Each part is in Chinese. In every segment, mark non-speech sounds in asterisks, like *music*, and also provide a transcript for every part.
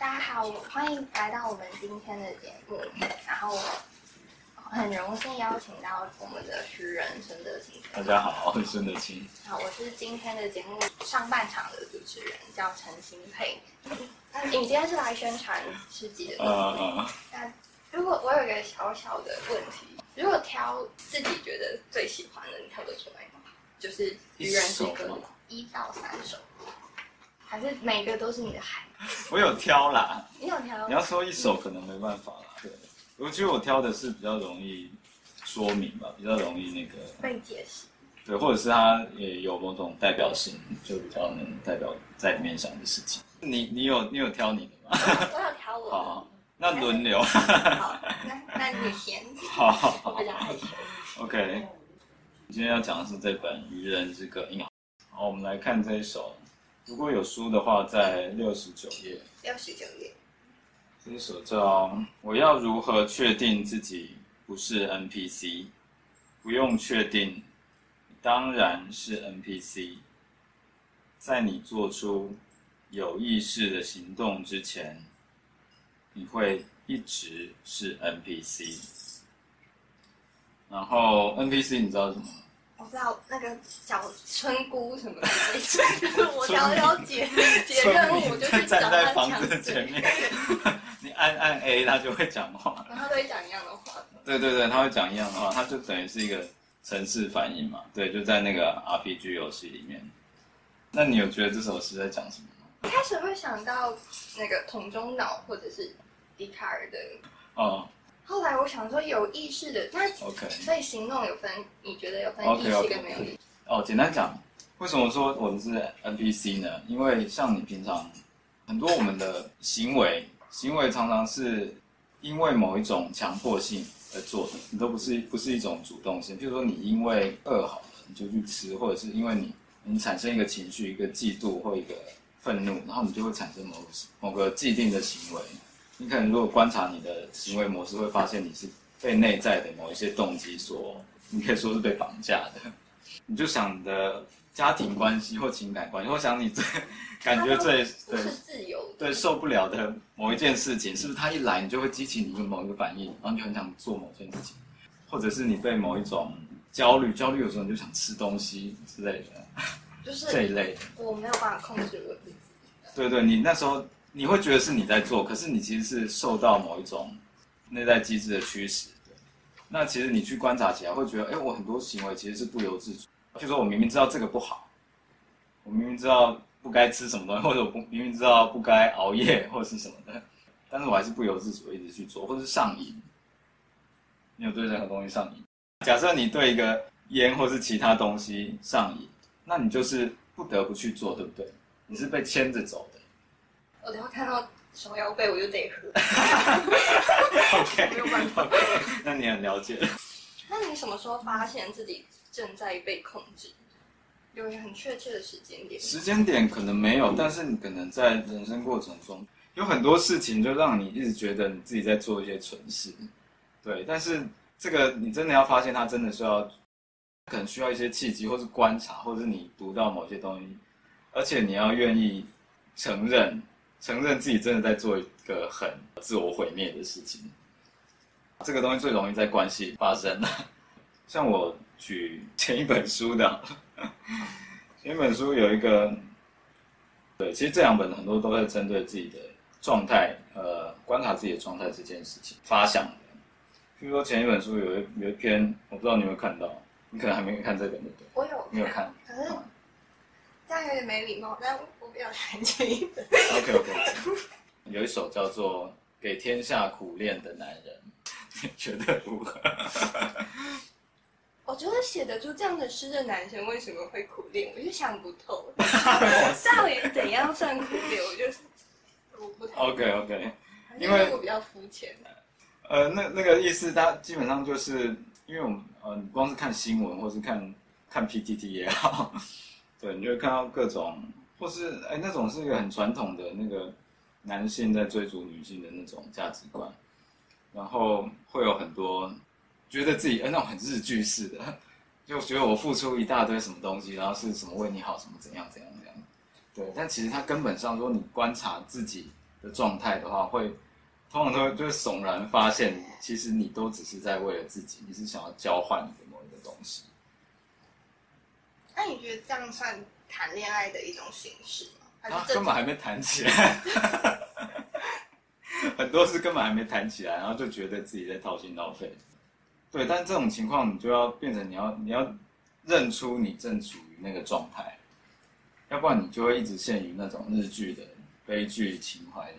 大家好，欢迎来到我们今天的节目。然后很荣幸邀请到我们的诗人孙德清。大家好，我是孙德清。好，我是今天的节目上半场的主持人，叫陈新佩。那你今天是来宣传诗集的？呃呃，那如果我有一个小小的问题，如果挑自己觉得最喜欢的，你挑得出来吗？就是愚人之歌一到三首，还是每个都是你的海？我有挑啦。*laughs* 你有挑？你要说一首可能没办法啦。对，我觉得我挑的是比较容易说明吧，比较容易那个被解释。对，或者是它也有某种代表性，就比较能代表在里面想的事情。你你有你有挑你的吗？我有挑我。好，那轮流。好，那 *laughs* 那你先。好，我比较害羞。*laughs* OK，今天要讲的是这本《愚人之歌》。好，我们来看这一首。如果有书的话，在六十九页。六十九页。这一首叫《我要如何确定自己不是 NPC》？不用确定，当然是 NPC。在你做出有意识的行动之前，你会一直是 NPC。然后 NPC 你知道什么？我知道那个小村姑什么的，*laughs* 我只要要解解任务，我就去站在房子前面，*laughs* 你按按 A，他就会讲话。然后他会讲一样的话。对对对，他会讲一样的话，他就等于是一个城市反应嘛。对，就在那个 RPG 游戏里面。那你有觉得这首诗在讲什么吗？一开始会想到那个桶中脑或者是笛卡尔的哦。后来我想说有意识的，那 OK，所以行动有分，你觉得有分意识跟没有意识？哦，简单讲，为什么说我们是 NPC 呢？因为像你平常很多我们的行为，行为常常是因为某一种强迫性而做的，你都不是不是一种主动性。譬如说你因为饿好了，你就去吃，或者是因为你你产生一个情绪，一个嫉妒或一个愤怒，然后你就会产生某某个既定的行为。你可能如果观察你的行为模式，会发现你是被内在的某一些动机所，你可以说是被绑架的。*laughs* 你就想你的家庭关系或情感关系，或想你最感觉最对自由对受不了的某一件事情，是不是他一来你就会激起你的某一个反应，然后你就很想做某件事情，或者是你被某一种焦虑，焦虑有时候你就想吃东西之类的，就是这一类的。我没有办法控制我自己。对对，你那时候。你会觉得是你在做，可是你其实是受到某一种内在机制的驱使。那其实你去观察起来，会觉得，哎，我很多行为其实是不由自主。就说我明明知道这个不好，我明明知道不该吃什么东西，或者我不明明知道不该熬夜或者是什么的，但是我还是不由自主一直去做，或者是上瘾。你有对任何东西上瘾？假设你对一个烟或是其他东西上瘾，那你就是不得不去做，对不对？你是被牵着走。我等下看到手腰背，我就得喝。OK，*laughs* 没有办法。那你很了解。那你什么时候发现自己正在被控制？有一个很确切的时间点？时间点可能没有，但是你可能在人生过程中有很多事情，就让你一直觉得你自己在做一些蠢事。对，但是这个你真的要发现，它真的需要，可能需要一些契机，或是观察，或是你读到某些东西，而且你要愿意承认。承认自己真的在做一个很自我毁灭的事情，这个东西最容易在关系发生。像我举前一本书的，前一本书有一个，对，其实这两本很多都在针对自己的状态，呃，观察自己的状态这件事情发想的。比如说前一本书有一有一篇，我不知道你有没有看到，你可能还没看这本对不对？我有，你有看，可是这样有点没礼貌，但。不要谈这一本。OK OK，有一首叫做《给天下苦练的男人》，你 *laughs* 觉得如何？*laughs* 我觉得写得出这样的诗的男生为什么会苦练，我就想不透。*laughs* 到底怎样算苦练？我就是我不太。OK OK，因为我比较肤浅。呃，那那个意思，它基本上就是因为我们呃，你光是看新闻或是看看 PTT 也好，对你就会看到各种。或是哎，那种是一个很传统的那个男性在追逐女性的那种价值观，然后会有很多觉得自己哎那种很日剧式的，就觉得我付出一大堆什么东西，然后是什么为你好，什么怎样怎样怎样，对。但其实他根本上说你观察自己的状态的话，会通常都会就会悚然发现，其实你都只是在为了自己，你是想要交换你的某一个东西。那你觉得这样算谈恋爱的一种形式吗？还啊是，这根本还没谈起来，*laughs* 很多是根本还没谈起来，然后就觉得自己在掏心掏肺。对，但这种情况你就要变成你要你要认出你正处于那个状态，要不然你就会一直陷于那种日剧的悲剧情怀。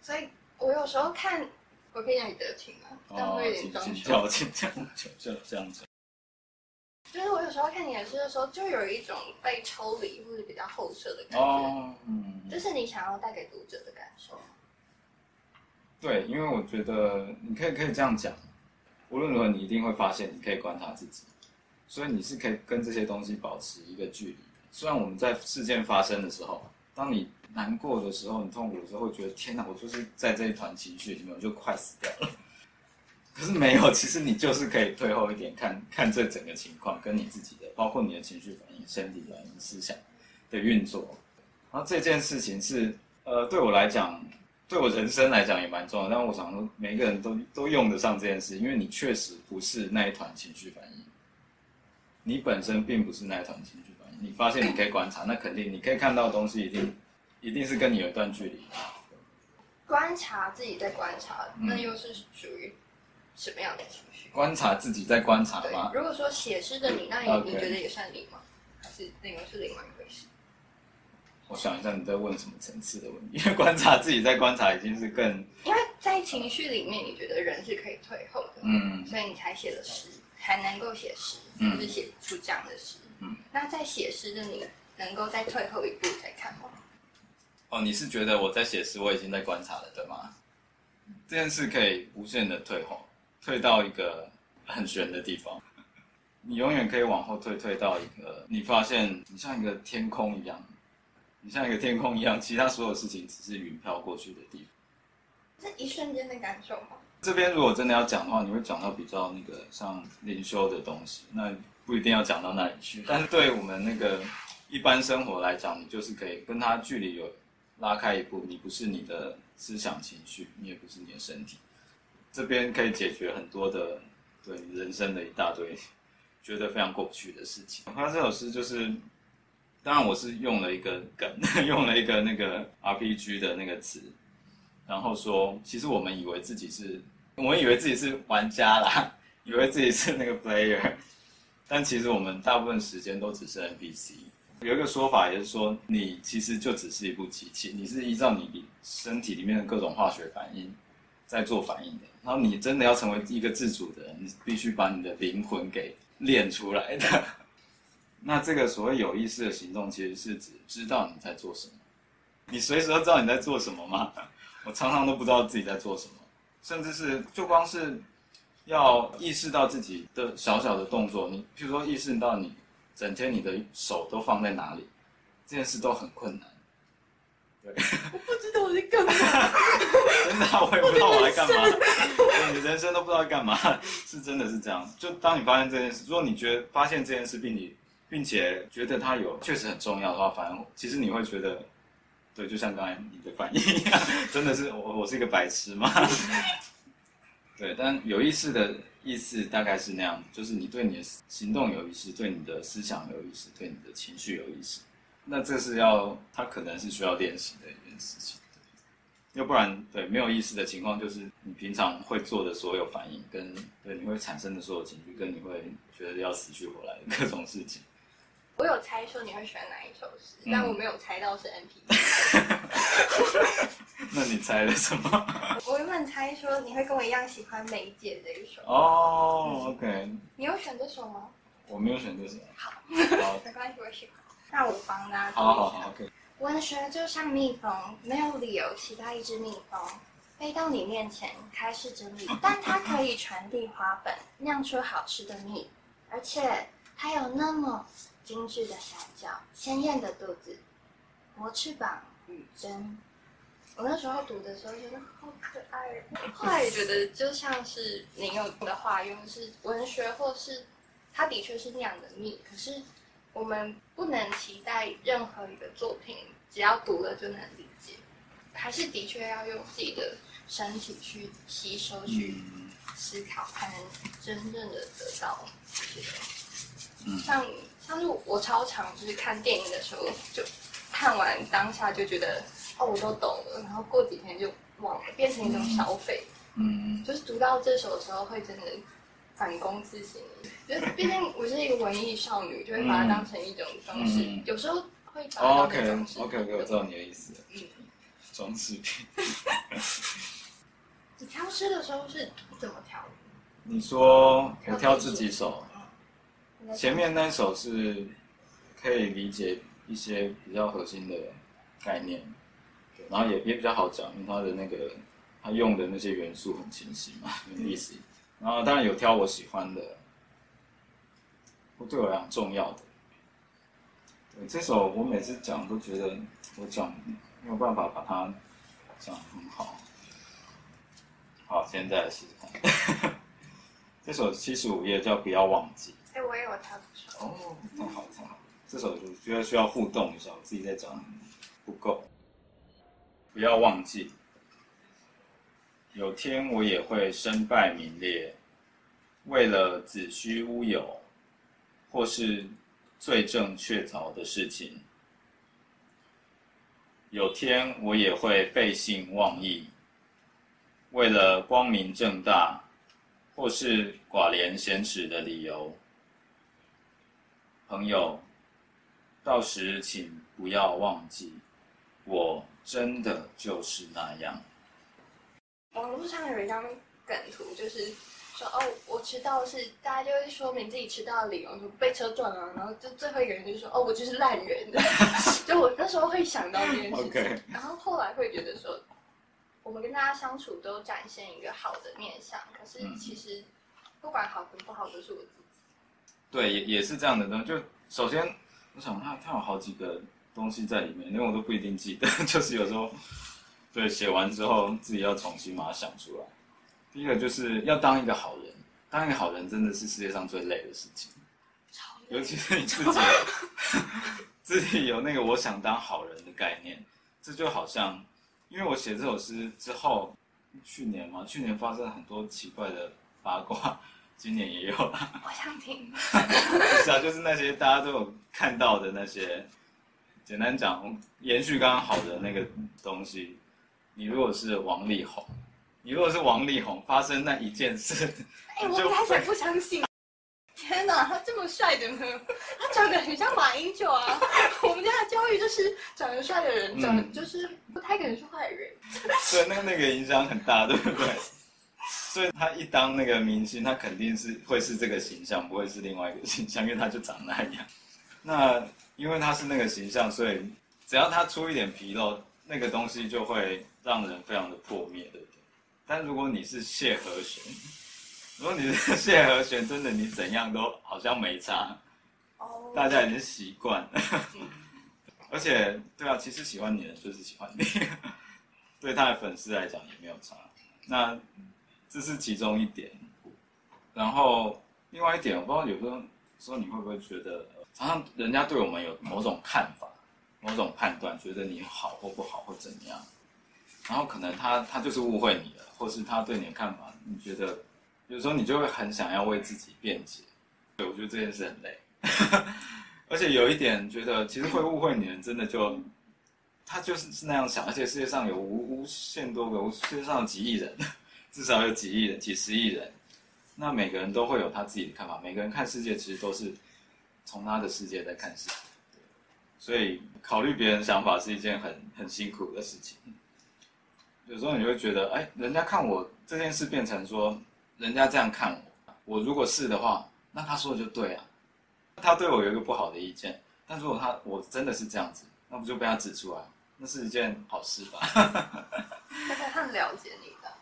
所以我有时候看，我可以让你得听吗？这样哦会有，点请装修。请跳，请这样子。时候看你演诗的时候，就有一种被抽离或者比较后撤的感觉，哦，嗯，就是你想要带给读者的感受。对，因为我觉得你可以可以这样讲，无论如何你一定会发现，你可以观察自己，所以你是可以跟这些东西保持一个距离的。虽然我们在事件发生的时候，当你难过的时候，你痛苦的时候，会觉得天哪，我就是在这一团情绪里面，我就快死掉了。可是没有，其实你就是可以退后一点，看 *laughs* 看这整个情况，跟你自己的，包括你的情绪反应、身体反应、思想的运作。然后这件事情是，呃，对我来讲，对我人生来讲也蛮重要。但我想说，每个人都都用得上这件事，因为你确实不是那一团情绪反应，你本身并不是那一团情绪反应。你发现你可以观察，那肯定你可以看到的东西，一定一定是跟你有一段距离。观察自己在观察，嗯那又是属于什么样的情绪？观察自己在观察吗，？如果说写诗的你，那你你觉得也算你吗？还是那个是另外一回事？我想一下你在问什么层次的问题，因为观察自己在观察已经是更因为在情绪里面，你觉得人是可以退后的，嗯所以你才写了诗，才能够写诗，就是写出这样的诗。嗯，那在写诗的你，能够再退后一步再看吗？哦，你是觉得我在写诗，我已经在观察了，对吗？这件事可以无限的退后，退到一个很悬的地方。你永远可以往后退，退到一个你发现你像一个天空一样，你像一个天空一样，其他所有事情只是云飘过去的地方。是一瞬间的感受吗？这边如果真的要讲的话，你会讲到比较那个像灵修的东西，那不一定要讲到那里去。但是对我们那个一般生活来讲，你就是可以跟他距离有拉开一步，你不是你的思想情绪，你也不是你的身体，这边可以解决很多的对人生的一大堆觉得非常过不去的事情。他这首诗就是。当然，我是用了一个梗，*laughs* 用了一个那个 RPG 的那个词，然后说，其实我们以为自己是，我们以为自己是玩家啦，*laughs* 以为自己是那个 player，但其实我们大部分时间都只是 NPC。有一个说法也是说，你其实就只是一部机器，你是依照你身体里面的各种化学反应在做反应的。然后你真的要成为一个自主的人，你必须把你的灵魂给练出来的。*laughs* 那这个所谓有意识的行动，其实是指知道你在做什么。你随时都知道你在做什么吗？*laughs* 我常常都不知道自己在做什么，甚至是就光是要意识到自己的小小的动作，你譬如说意识到你整天你的手都放在哪里，这件事都很困难。对，我不知道我在干嘛。真的啊、我也不知道我在干嘛，对你人生都不知道在干嘛，是真的是这样。就当你发现这件事，如果你觉得发现这件事，并你并且觉得它有确实很重要的话，反而其实你会觉得，对，就像刚才你的反应一样，*laughs* 真的是我我是一个白痴吗？*laughs* 对，但有意识的意思大概是那样，就是你对你的行动有意识，对你的思想有意识，对你的情绪有意识。那这是要，他可能是需要练习的一件事情。要不然，对没有意思的情况，就是你平常会做的所有反应，跟对你会产生的所有情绪，跟你会觉得要死去活来的各种事情。我有猜说你会选哪一首诗，嗯但我没有猜到是 NP。*laughs* 那你猜了什么？*laughs* 我原本猜说你会跟我一样喜欢梅姐这一首。哦，OK，你有选这首吗？我没有选这首。好，好，*laughs* 没关系，我喜欢。那我帮大家读一下。好好好，OK。文学就像蜜蜂，没有理由期待一只蜜蜂飞到你面前开始整理，*laughs* 但它可以传递花粉，酿出好吃的蜜，而且它有那么精致的小脚、鲜艳的肚子、磨翅膀、羽针。我那时候读的时候觉得好可爱哦，后来也觉得就像是你用的话用是文学，或是它的确是那样的蜜，可是我们不能期待任何一个作品只要读了就能理解，还是的确要用自己的身体去吸收、去嗯思考，才能真正的得到这些。嗯像像是我超常就是看电影的时候，就看完当下就觉得哦我都懂了，然后过几天就忘了，变成一种消费。嗯就是读到这首的时候，会真的反躬自省。就是毕竟我是一个文艺少女，就会把它当成一种装饰，嗯有时候会把它哦当，OK 成装饰。OK OK，我知道你的意思，嗯，*laughs* 装饰品。*laughs* 你挑诗的时候是怎么挑？你说我挑自己手，你在前面那首是可以理解一些比较核心的概念，然后也也比较好讲，因为它的那个它用的那些元素很清晰嘛，很意思。然后当然有挑我喜欢的，或对我来讲重要的。对这首我每次讲都觉得我讲没有办法把它讲得很好。好，现在来试试看。这首七十五页叫《不要忘记》。哎，我也有挑这首。哦，太好太好，这首就觉得需要互动一下，我自己在讲不够，不要忘记，有天我也会身败名裂，为了子虚乌有，或是罪证确凿的事情，有天我也会背信忘义，为了光明正大，或是寡廉鲜耻的理由。朋友，到时请不要忘记，我真的就是那样。网络上有一张梗图，就是说哦，我迟到是大家就会说明自己迟到的理由，说被车撞了，然后就最后一个人就说哦，我就是烂人。*laughs* 就我那时候会想到这件事情 OK 然后后来会觉得说，我们跟大家相处都展现一个好的面相，可是嗯其实不管好跟不好都是我自己。对，也也是这样的东西。就首先，我想它它有好几个东西在里面，因为我都不一定记得，*laughs* 就是有时候对写完之后自己要重新把它想出来。第一个就是要当一个好人，当一个好人真的是世界上最累的事情。尤其是你自己 *laughs* 自己有那个我想当好人的概念，这就好像，因为我写这首诗之后，去年嘛，去年发生了很多奇怪的八卦，*laughs* 今年也有啦。我想听。*laughs* 是啊，就是那些大家都有看到的那些，简单讲，延续刚刚好的那个东西。你如果是王力宏，你如果是王力宏，发生那一件事，*laughs* 哎、我就一开始不相信。*laughs* 天哪，他这么帅的呢？*laughs* 他长得很像马英九啊！我们家的教育就是长得帅的人，嗯长得就是不太可能是坏人。对，那那个影响很大，对不对？所以他一当那个明星，他肯定是会是这个形象，不会是另外一个形象，因为他就长那样。那因为他是那个形象，所以只要他出一点纰漏，那个东西就会让人非常的破灭，对不对？但如果你是谢和弦，如果你是谢和弦，真的你怎样都好像没差，哦大家已经习惯了。而且，对啊，其实喜欢你的人就是喜欢你，*laughs* 对他的粉丝来讲也没有差。那这是其中一点。然后另外一点，我不知道有时候说你会不会觉得，呃常常人家对我们有某种看法、某种判断，觉得你好或不好或怎么样，然后可能他他就是误会你了，或是他对你的看法，你觉得有时候你就会很想要为自己辩解。对，我觉得这件事很累。*laughs* 而且有一点觉得，其实会误会你的人，真的就他就是是那样想，而且世界上有无无限多个，世界上有几亿人，至少有几亿人、几十亿人，那每个人都会有他自己的看法，每个人看世界其实都是从他的世界在看世界，所以考虑别人想法是一件很很辛苦的事情。有时候你会觉得，哎，人家看我这件事变成说，人家这样看我，我如果是的话，那他说的就对啊。他对我有一个不好的意见，但如果他我真的是这样子，那不就被他指出来，那是一件好事吧？大家很了解你的。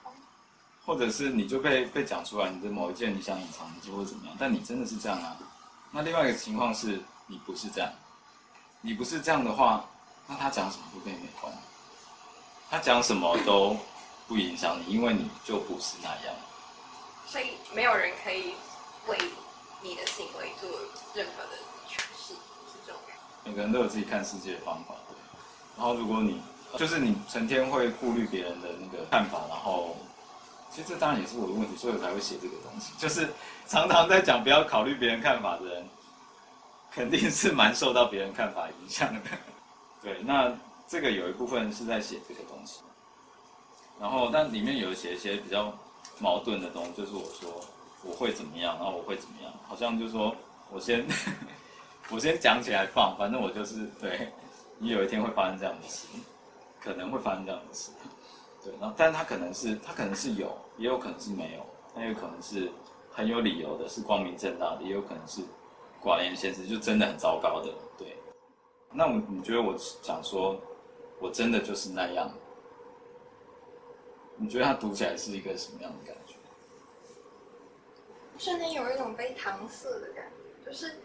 或者是你就被被讲出来，你的某一件你想隐藏的或者怎么样，但你真的是这样啊？那另外一个情况是你不是这样，你不是这样的话，那他讲什么都跟你没关，他讲什么都不影响你，因为你就不是那样。所以没有人可以为你的行为做任何的诠释，是这种感觉。每个人都有自己看世界的方法，对。然后如果你就是你成天会顾虑别人的那个看法，然后其实这当然也是我的问题，所以我才会写这个东西。就是常常在讲不要考虑别人看法的人，肯定是蛮受到别人看法影响的。对，那这个有一部分是在写这个东西，然后但里面有写一些比较矛盾的东西，就是我说我会怎么样，然后我会怎么样，好像就是说我先 *laughs* 我先讲起来放，反正我就是对你有一天会发生这样的事，可能会发生这样的事，对，然后但他可能是他可能是有，也有可能是没有，他有可能是很有理由的，是光明正大的，也有可能是寡言先实，就真的很糟糕的，对。那我你觉得我讲说，我真的就是那样？你觉得他读起来是一个什么样的感觉？瞬间有一种被搪塞的感觉，就是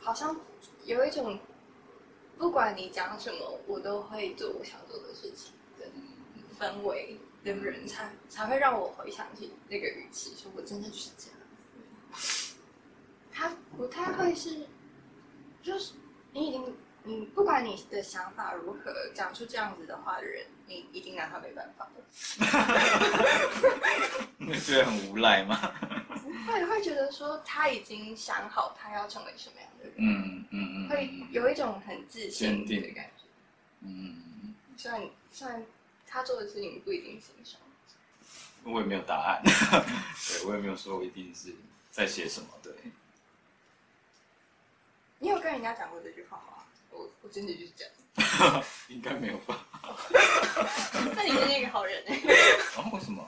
好像有一种不管你讲什么，我都会做我想做的事情的氛围的人，才才会让我回想起那个语气，说我真的就是这样。*laughs* 他不太会是，就是你已经，你不管你的想法如何，讲出这样子的话的人，你一定拿他没办法的。*laughs* 你觉得很无赖吗？*laughs* 会会觉得说他已经想好他要成为什么样的人，嗯嗯嗯，会有一种很自信的感觉。嗯，虽然虽然他做的事情不一定欣赏，我也没有答案，*laughs* 对我也没有说我一定是在写什么，对。你有跟人家讲过这句话吗？我我真的就是这样。*laughs* 应该没有吧？*laughs* 那你真是一个好人哎、啊，为什么？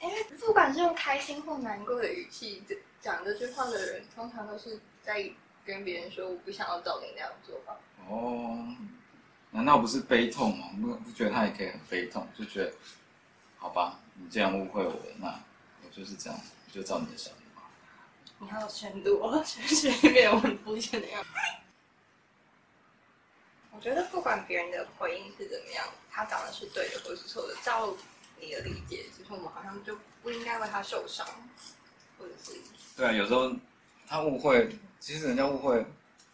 因为不管是用开心或难过的语气讲这句话的人，通常都是在跟别人说我不想要照你那样做吧。哦，难道不是悲痛吗？不不觉得他也可以很悲痛，就觉得，好吧，你这样误会我了，那我就是这样，我就照你的想法。你好有深度哦，*laughs* 就是里面有很肤浅的样子。我觉得不管别人的回应是怎么样，他讲的是对的或是错的，照你的理解，其实我们好像就不应该为他受伤，或者是对啊，有时候他误会，其实人家误会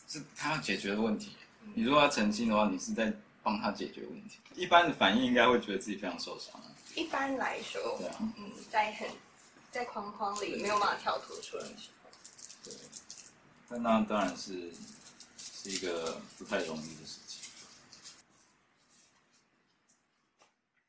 是他要解决的问题。你如果要澄清的话，你是在帮他解决问题。一般的反应应该会觉得自己非常受伤啊。一般来说对，啊，嗯，在很在框框里没有办法跳脱出来的时候，对。但那当然是是一个不太容易的事情。